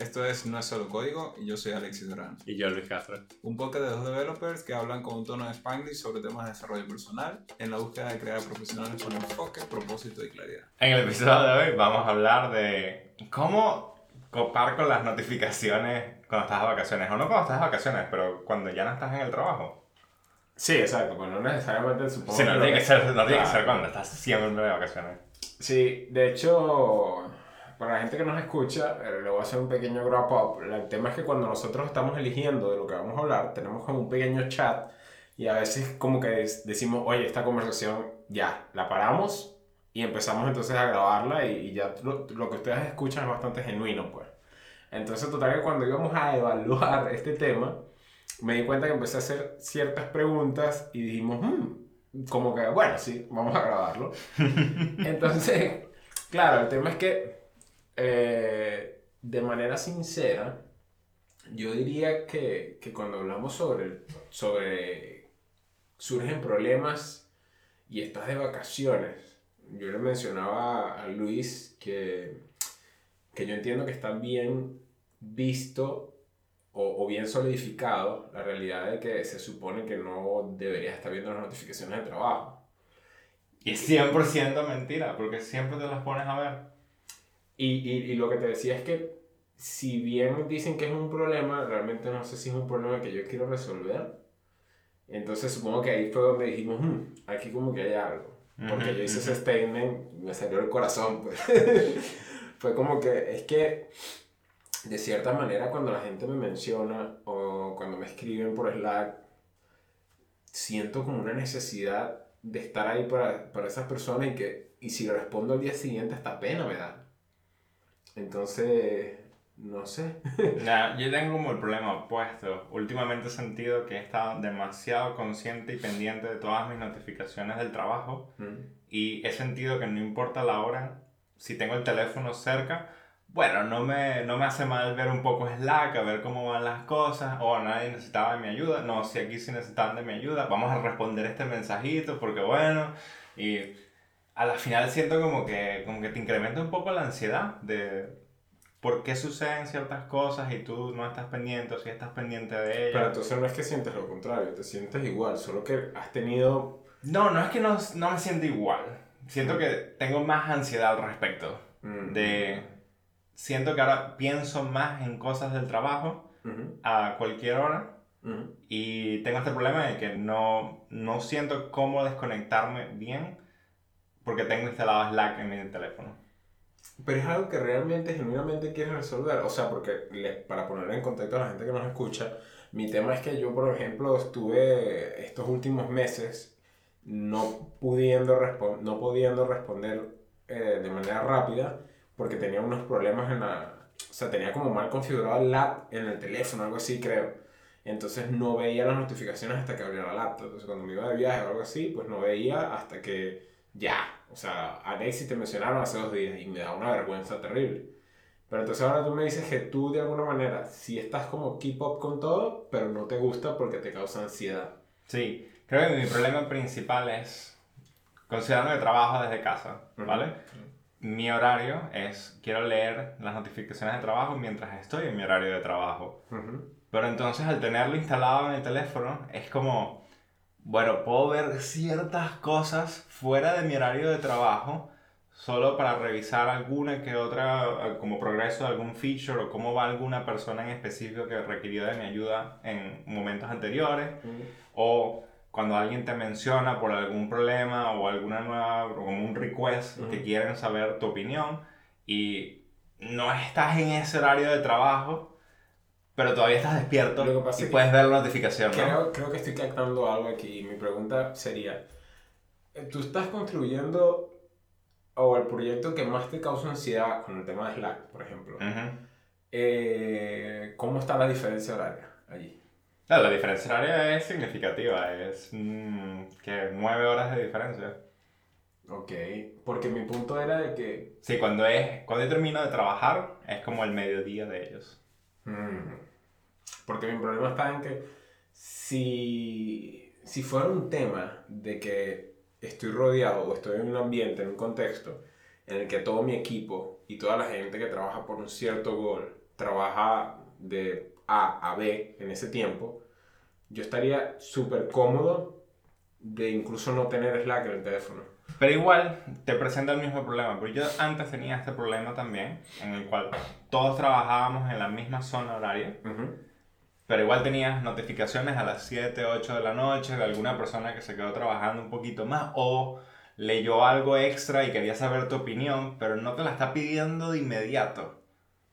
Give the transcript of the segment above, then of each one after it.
Esto es No es solo código y yo soy Alexis Durán. Y yo, Luis Castro. Un podcast de dos developers que hablan con un tono de Spanglish sobre temas de desarrollo personal en la búsqueda de crear profesionales con enfoque, propósito y claridad. En el episodio de hoy vamos a hablar de cómo copar con las notificaciones cuando estás de vacaciones. O no cuando estás de vacaciones, pero cuando ya no estás en el trabajo. Sí, exacto, pues no necesariamente supongo Sí, no tiene que ser, no tiene que ser cuando estás siempre de vacaciones. Sí, de hecho, para la gente que nos escucha, eh, le voy a hacer un pequeño wrap up. El tema es que cuando nosotros estamos eligiendo de lo que vamos a hablar, tenemos como un pequeño chat y a veces como que decimos, oye, esta conversación ya, la paramos y empezamos entonces a grabarla y, y ya lo, lo que ustedes escuchan es bastante genuino, pues. Entonces, total que cuando íbamos a evaluar este tema, me di cuenta que empecé a hacer ciertas preguntas y dijimos, "Hmm", como que, bueno, sí, vamos a grabarlo. Entonces, claro, el tema es que, eh, de manera sincera, yo diría que, que cuando hablamos sobre, sobre surgen problemas y estás de vacaciones, yo le mencionaba a Luis que, que yo entiendo que está bien visto o, o bien solidificado la realidad de que se supone que no deberías estar viendo las notificaciones de trabajo. Y es 100% mentira, porque siempre te las pones a ver. Y, y, y lo que te decía es que si bien dicen que es un problema, realmente no sé si es un problema que yo quiero resolver. Entonces supongo que ahí fue donde dijimos, "Hmm, aquí como que hay algo. Porque yo hice ese statement me salió el corazón. Pues. fue como que es que de cierta manera cuando la gente me menciona o cuando me escriben por Slack, siento como una necesidad de estar ahí para, para esas personas y que y si le respondo al día siguiente hasta pena me da. Entonces, no sé. Nah, yo tengo como el problema opuesto. Últimamente he sentido que he estado demasiado consciente y pendiente de todas mis notificaciones del trabajo y he sentido que no importa la hora, si tengo el teléfono cerca, bueno, no me, no me hace mal ver un poco Slack, a ver cómo van las cosas, o nadie necesitaba de mi ayuda, no, si aquí sí necesitaban de mi ayuda, vamos a responder este mensajito porque bueno, y a la final siento como que, como que te incrementa un poco la ansiedad de por qué suceden ciertas cosas y tú no estás pendiente o si estás pendiente de Pero ellas. entonces no es que sientes lo contrario, te sientes igual, solo que has tenido... No, no es que no, no me siento igual, siento que tengo más ansiedad al respecto. mm, de siento que ahora pienso más en cosas del trabajo ujú, a cualquier hora y tengo este problema de que no, no siento cómo desconectarme bien porque tengo instalado Slack en mi teléfono. Pero es algo que realmente, genuinamente quieres resolver. O sea, porque le- para poner en contexto a la gente que nos escucha, mi tema es que yo, por ejemplo, estuve estos últimos meses no pudiendo, no pudiendo responder eh, de manera rápida porque tenía unos problemas en la... O sea, tenía como mal configurado el app en el teléfono, algo así creo. Entonces no veía las notificaciones hasta que abría la laptop. Entonces cuando me iba de viaje o algo así, pues no veía hasta que ya. O sea, Alexis te mencionaron hace dos días y me da una vergüenza terrible. Pero entonces ahora tú me dices que tú de alguna manera sí estás como keep up con todo, pero no te gusta porque te causa ansiedad. Sí, creo que mi problema principal es considerando que trabajo desde casa, ¿vale? Mi horario es, quiero leer las notificaciones de trabajo mientras estoy en mi horario de trabajo. Ujú. Pero entonces al tenerlo instalado en el teléfono es como, bueno, puedo ver ciertas cosas fuera de mi horario de trabajo solo para revisar alguna que otra, eh, como progreso de algún feature o cómo va alguna persona en específico que requirió de mi ayuda en momentos anteriores o cuando alguien te menciona por algún problema o alguna nueva, o como un request que quieren saber tu opinión y no estás en ese horario de trabajo, pero todavía estás despierto Lo que pasa y es que puedes ver la notificación, ¿no? Creo, creo que estoy captando algo aquí. Mi pregunta sería, eh, ¿tú estás construyendo o el proyecto que más te causa ansiedad con el tema de Slack, por ejemplo? Eh, ¿Cómo está la diferencia horaria allí? La diferencia horaria es significativa, es mm, que nueve horas de diferencia. Ok, porque mi punto era de que... Sí, cuando, es, cuando yo termino de trabajar es como el mediodía de ellos. Porque mi problema está en que si, si fuera un tema de que estoy rodeado o estoy en un ambiente, en un contexto, en el que todo mi equipo y toda la gente que trabaja por un cierto goal trabaja de A a B en ese tiempo, yo estaría súper cómodo de incluso no tener Slack en el teléfono. Pero igual te presenta el mismo problema, porque yo antes tenía este problema también, en el cual todos trabajábamos en la misma zona horaria, pero igual tenías notificaciones a las 7, 8 de la noche de alguna persona que se quedó trabajando un poquito más o leyó algo extra y quería saber tu opinión, pero no te la está pidiendo de inmediato.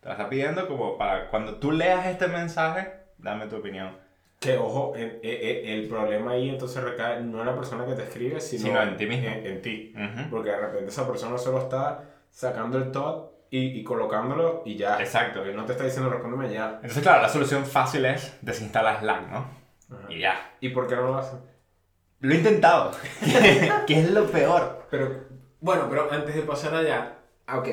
Te la está pidiendo como para cuando tú leas este mensaje, dame tu opinión. Que ojo, el, problema ahí entonces recae no en la persona que te escribe, sino, en ti mismo. En, ti. Porque de repente esa persona solo está sacando el tot y, colocándolo y ya. Exacto. Él no te está diciendo respóndeme ya. Entonces, claro, la solución fácil es desinstalar Slack, ¿no? Y ya. ¿Y por qué no lo hacen? Lo he intentado. que es lo peor. Pero, bueno, pero antes de pasar allá, ah, ok,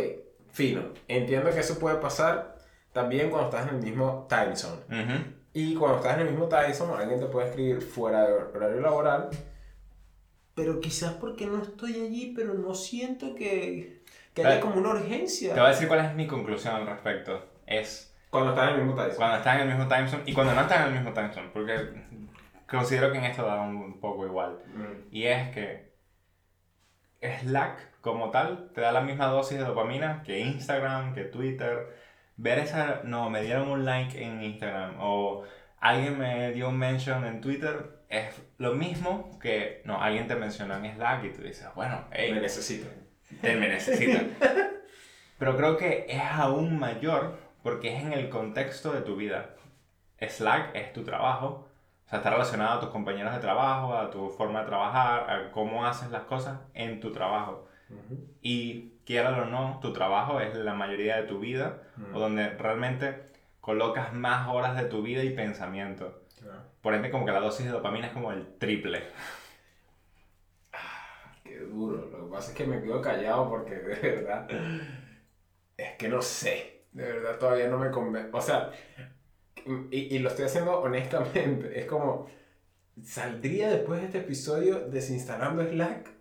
fino. Entiendo que eso puede pasar también cuando estás en el mismo time zone. Y cuando estás en el mismo Tyson, alguien te puede escribir fuera de horario laboral. Pero quizás porque no estoy allí, pero no siento que, que haya como una urgencia. Te voy a decir cuál es mi conclusión al respecto. Es... Cuando estás en el mismo Tyson. Cuando estás en el mismo zone y cuando no estás en el mismo zone. Porque considero que en esto da un poco igual. Mm. Y es que Slack como tal te da la misma dosis de dopamina que Instagram, que Twitter ver esa, no, me dieron un like en Instagram o alguien me dio un mention en Twitter, es lo mismo que, no, alguien te mencionó en Slack y tú dices, bueno, hey, me necesitan. Te me necesitan. Pero creo que es aún mayor porque es en el contexto de tu vida. Slack es tu trabajo, o sea, está relacionado a tus compañeros de trabajo, a tu forma de trabajar, a cómo haces las cosas en tu trabajo. Y quiera o no, tu trabajo es la mayoría de tu vida, o donde realmente colocas más horas de tu vida y pensamiento. Por ende, como que la dosis de dopamina es como el triple. Ah, qué duro. Lo que pasa es que me quedo callado porque de verdad es que no sé. De verdad todavía no me convence. O sea, y, y, lo estoy haciendo honestamente. Es como, ¿saldría después de este episodio desinstalando Slack?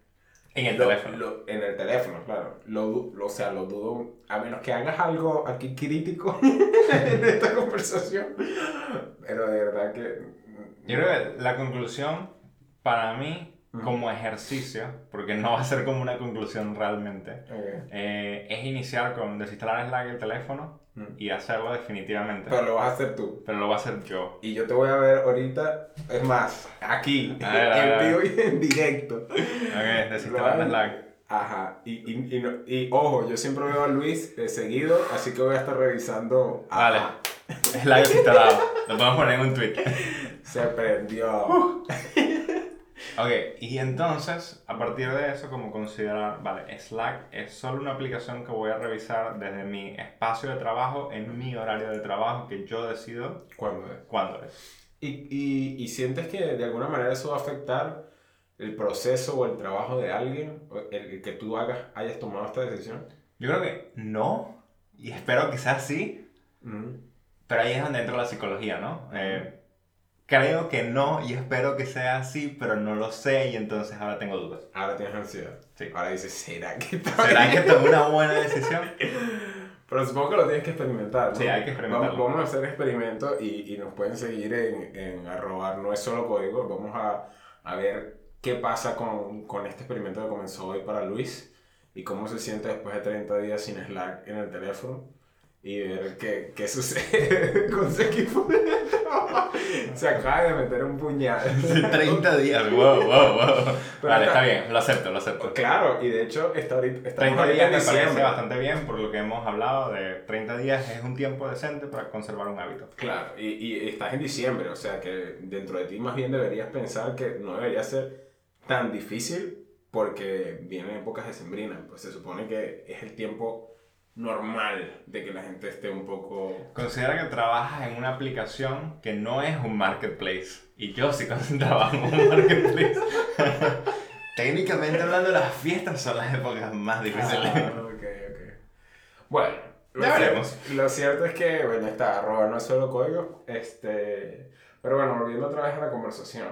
En el teléfono. en el teléfono, claro. Lo, o sea, lo dudo. A menos que hagas algo aquí crítico en esta conversación. Pero de verdad que. Yo creo que la conclusión, para mí, como ejercicio, porque no va a ser como una conclusión realmente, eh, es iniciar con desinstalar Slack el teléfono y hacerlo definitivamente. Pero lo vas a hacer tú. Pero lo voy a hacer yo. Y yo te voy a ver ahorita, es más, aquí, en vivo y en directo. Ok, desinstalar Slack. Ajá, y, y, y, ojo, yo siempre veo a Luis eh, seguido, así que voy a estar revisando. Vale, Slack desinstalado. lo podemos poner en un tweet. Se prendió. Ok, y entonces, a partir de eso, como considerar, vale, Slack es solo una aplicación que voy a revisar desde mi espacio de trabajo, en mi horario de trabajo, que yo decido cuándo es. Cuándo es. ¿Y, y, y sientes que de alguna manera eso va a afectar el proceso o el trabajo de alguien, el, que tú hagas, hayas tomado esta decisión? Yo creo que no, y espero que sea así, pero ahí es donde entra la psicología, ¿no? Eh, Creo que no y espero que sea así, pero no lo sé y entonces ahora tengo dudas. Ahora tienes ansiedad. Sí. Ahora dices, ¿será que ¿Será que tomé una buena decisión? pero supongo que lo tienes que experimentar. ¿no? Sí, hay que experimentarlo. Vamos, a hacer experimentos y, y, nos pueden seguir en, en arrobar, no es solo código, vamos a, a ver qué pasa con, con este experimento que comenzó hoy para Luis y cómo se siente después de 30 días sin Slack en el teléfono y ver qué, qué sucede con su equipo. Se acaba de meter un puñal. 30 días, wow, wow, wow. vale, está, bien, lo acepto, lo acepto. Claro, y de hecho, está ahorita, 30 días me parece bastante bien por lo que hemos hablado de 30 días es un tiempo decente para conservar un hábito. Claro, y, y estás en diciembre, o sea que dentro de ti más bien deberías pensar que no debería ser tan difícil porque vienen épocas de sembrina, pues se supone que es el tiempo normal de que la gente esté un poco... Considera que trabajas en una aplicación que no es un marketplace. Y yo sí trabajo en un marketplace. Técnicamente hablando, las fiestas son las épocas más difíciles. Ah, ok, ok. Bueno, lo, veremos. lo cierto es que, bueno, está, arroba no es solo código. Este, pero bueno, volviendo otra vez a la conversación.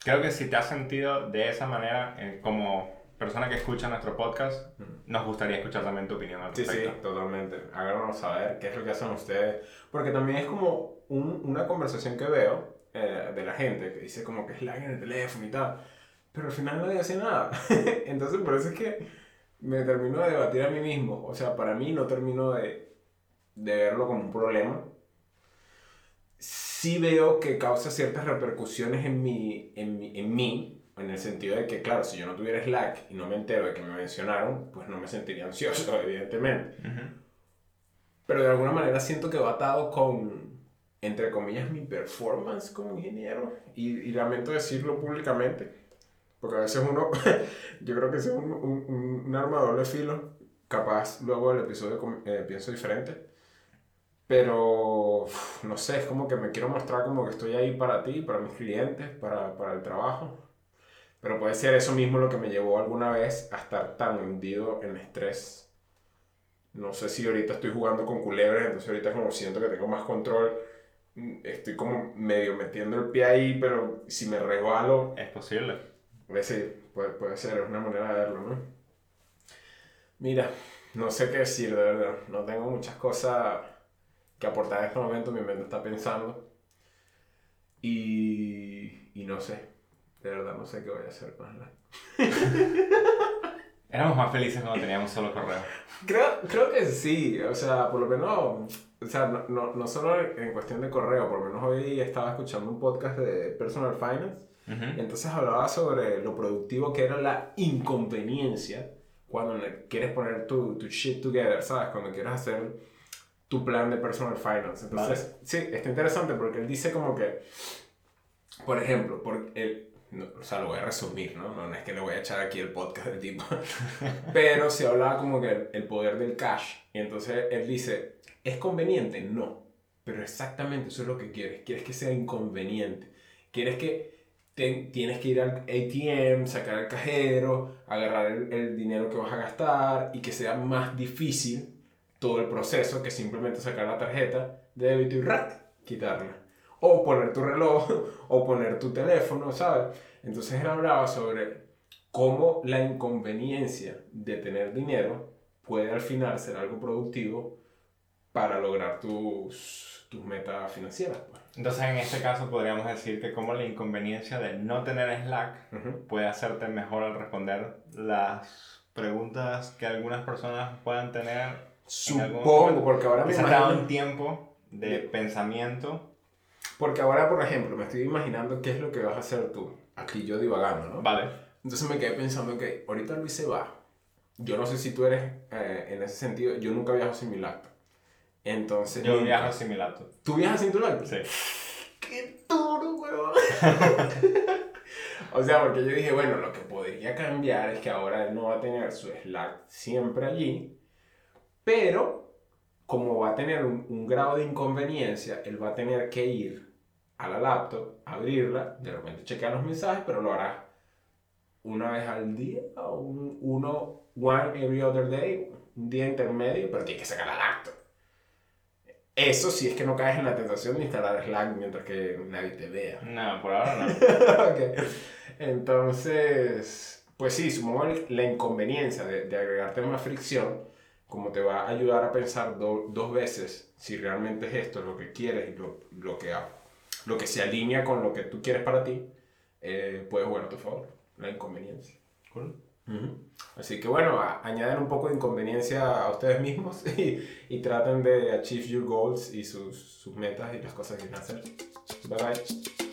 Creo que si te has sentido de esa manera, eh, como persona que escucha nuestro podcast, nos gustaría escuchar también tu opinión al Sí, respecto. sí, totalmente. Háganos saber qué es lo que hacen ustedes. Porque también es como un- una conversación que veo eh, de la gente que dice como que es lag en el teléfono y tal. Pero al final nadie hace nada. Entonces por eso es que me termino de debatir a mí mismo. O sea, para mí no termino de, de verlo como un problema. Sí veo que causa ciertas repercusiones en mi, en en mí, en el sentido de que, claro, si yo no tuviera Slack y no me entero de que me mencionaron, pues no me sentiría ansioso, evidentemente. Ujú. Pero de alguna manera siento que va atado con, entre comillas, mi performance como ingeniero. Y, y lamento decirlo públicamente, porque a veces uno, yo creo que es un, un, un- arma de doble filo. Capaz luego del episodio eh, pienso diferente. Pero, no sé, es como que me quiero mostrar como que estoy ahí para ti, para mis clientes, para, para el trabajo. Pero puede ser eso mismo lo que me llevó alguna vez a estar tan hundido en estrés. No sé si ahorita estoy jugando con culebras, entonces ahorita como siento que tengo más control. mm, Estoy como medio metiendo el pie ahí, pero si me resbalo, Es posible. pues sí, puede, puede ser, es una manera de verlo, ¿no? Mira, no sé qué decir, de verdad. No tengo muchas cosas que aportar en este momento, mi mente está pensando. Y, y no sé, de verdad no sé qué voy a hacer con la... Éramos más felices cuando teníamos solo correo. Creo, creo que sí, o sea, por lo menos, o sea, no, no, no solo en cuestión de correo, por lo menos hoy estaba escuchando un podcast de Personal Finance Ujú. Entonces hablaba sobre lo productivo que era la inconveniencia cuando quieres poner tu, tu shit together, ¿sabes? Cuando quieres hacer tu plan de personal finance. Entonces, sí, está interesante porque él dice como que, por ejemplo, por el, no, o sea, lo voy a resumir, ¿no? No es que le voy a echar aquí el podcast del tipo, pero se hablaba como que el, poder del cash. Y entonces él dice, ¿es conveniente? No, pero exactamente eso es lo que quieres. Quieres que sea inconveniente. Quieres que te- tienes que ir al ATM, sacar el cajero, agarrar el, dinero que vas a gastar y que sea más difícil todo el proceso que simplemente sacar la tarjeta de débito y ¡rac! quitarla. O poner tu reloj, o poner tu teléfono, ¿sabes? Entonces él hablaba sobre cómo la inconveniencia de tener dinero puede al final ser algo productivo para lograr tus, tus metas financieras. pues. Entonces, en este caso, podríamos decir que como la inconveniencia de no tener Slack Ujú. puede hacerte mejor al responder las preguntas que algunas personas puedan tener. Supongo, porque ahora me imagino... un tiempo de De- pensamiento. Porque ahora, por ejemplo, me estoy imaginando qué es lo que vas a hacer tú. Aquí yo divagando, ¿no? Vale. Entonces me quedé pensando que ahorita Luis se va. Yo no sé si tú eres eh, en ese sentido. Yo nunca viajo sin mi laptop. Entonces. Yo nunca. viajo sin mi laptop. ¿Tú viajas sin tu laptop? Sí. ¡Qué duro, weón! o sea, porque yo dije, bueno, lo que podría cambiar es que ahora él no va a tener su Slack siempre allí, pero como va a tener un, un grado de inconveniencia, él va a tener que ir a la laptop, abrirla, de repente chequear los mensajes, pero lo hará una vez al día, o un, uno, one every other day, un día intermedio, pero tiene que sacar la laptop. Eso si es que no caes en la tentación de instalar Slack mientras que nadie te vea. No, por ahora no. Ok. Entonces, pues sí, supongo la inconveniencia de, de agregarte más fricción, como te va a ayudar a pensar do- dos veces si realmente es esto lo que quieres y lo, lo, que, ha- lo que se alinea con lo que tú quieres para ti, eh, puede jugar a tu favor, la inconveniencia. Cool. Así que bueno, añaden un poco de inconveniencia a ustedes mismos y, y traten de achieve your goals y sus, sus metas y las cosas que quieren hacer. Bye bye.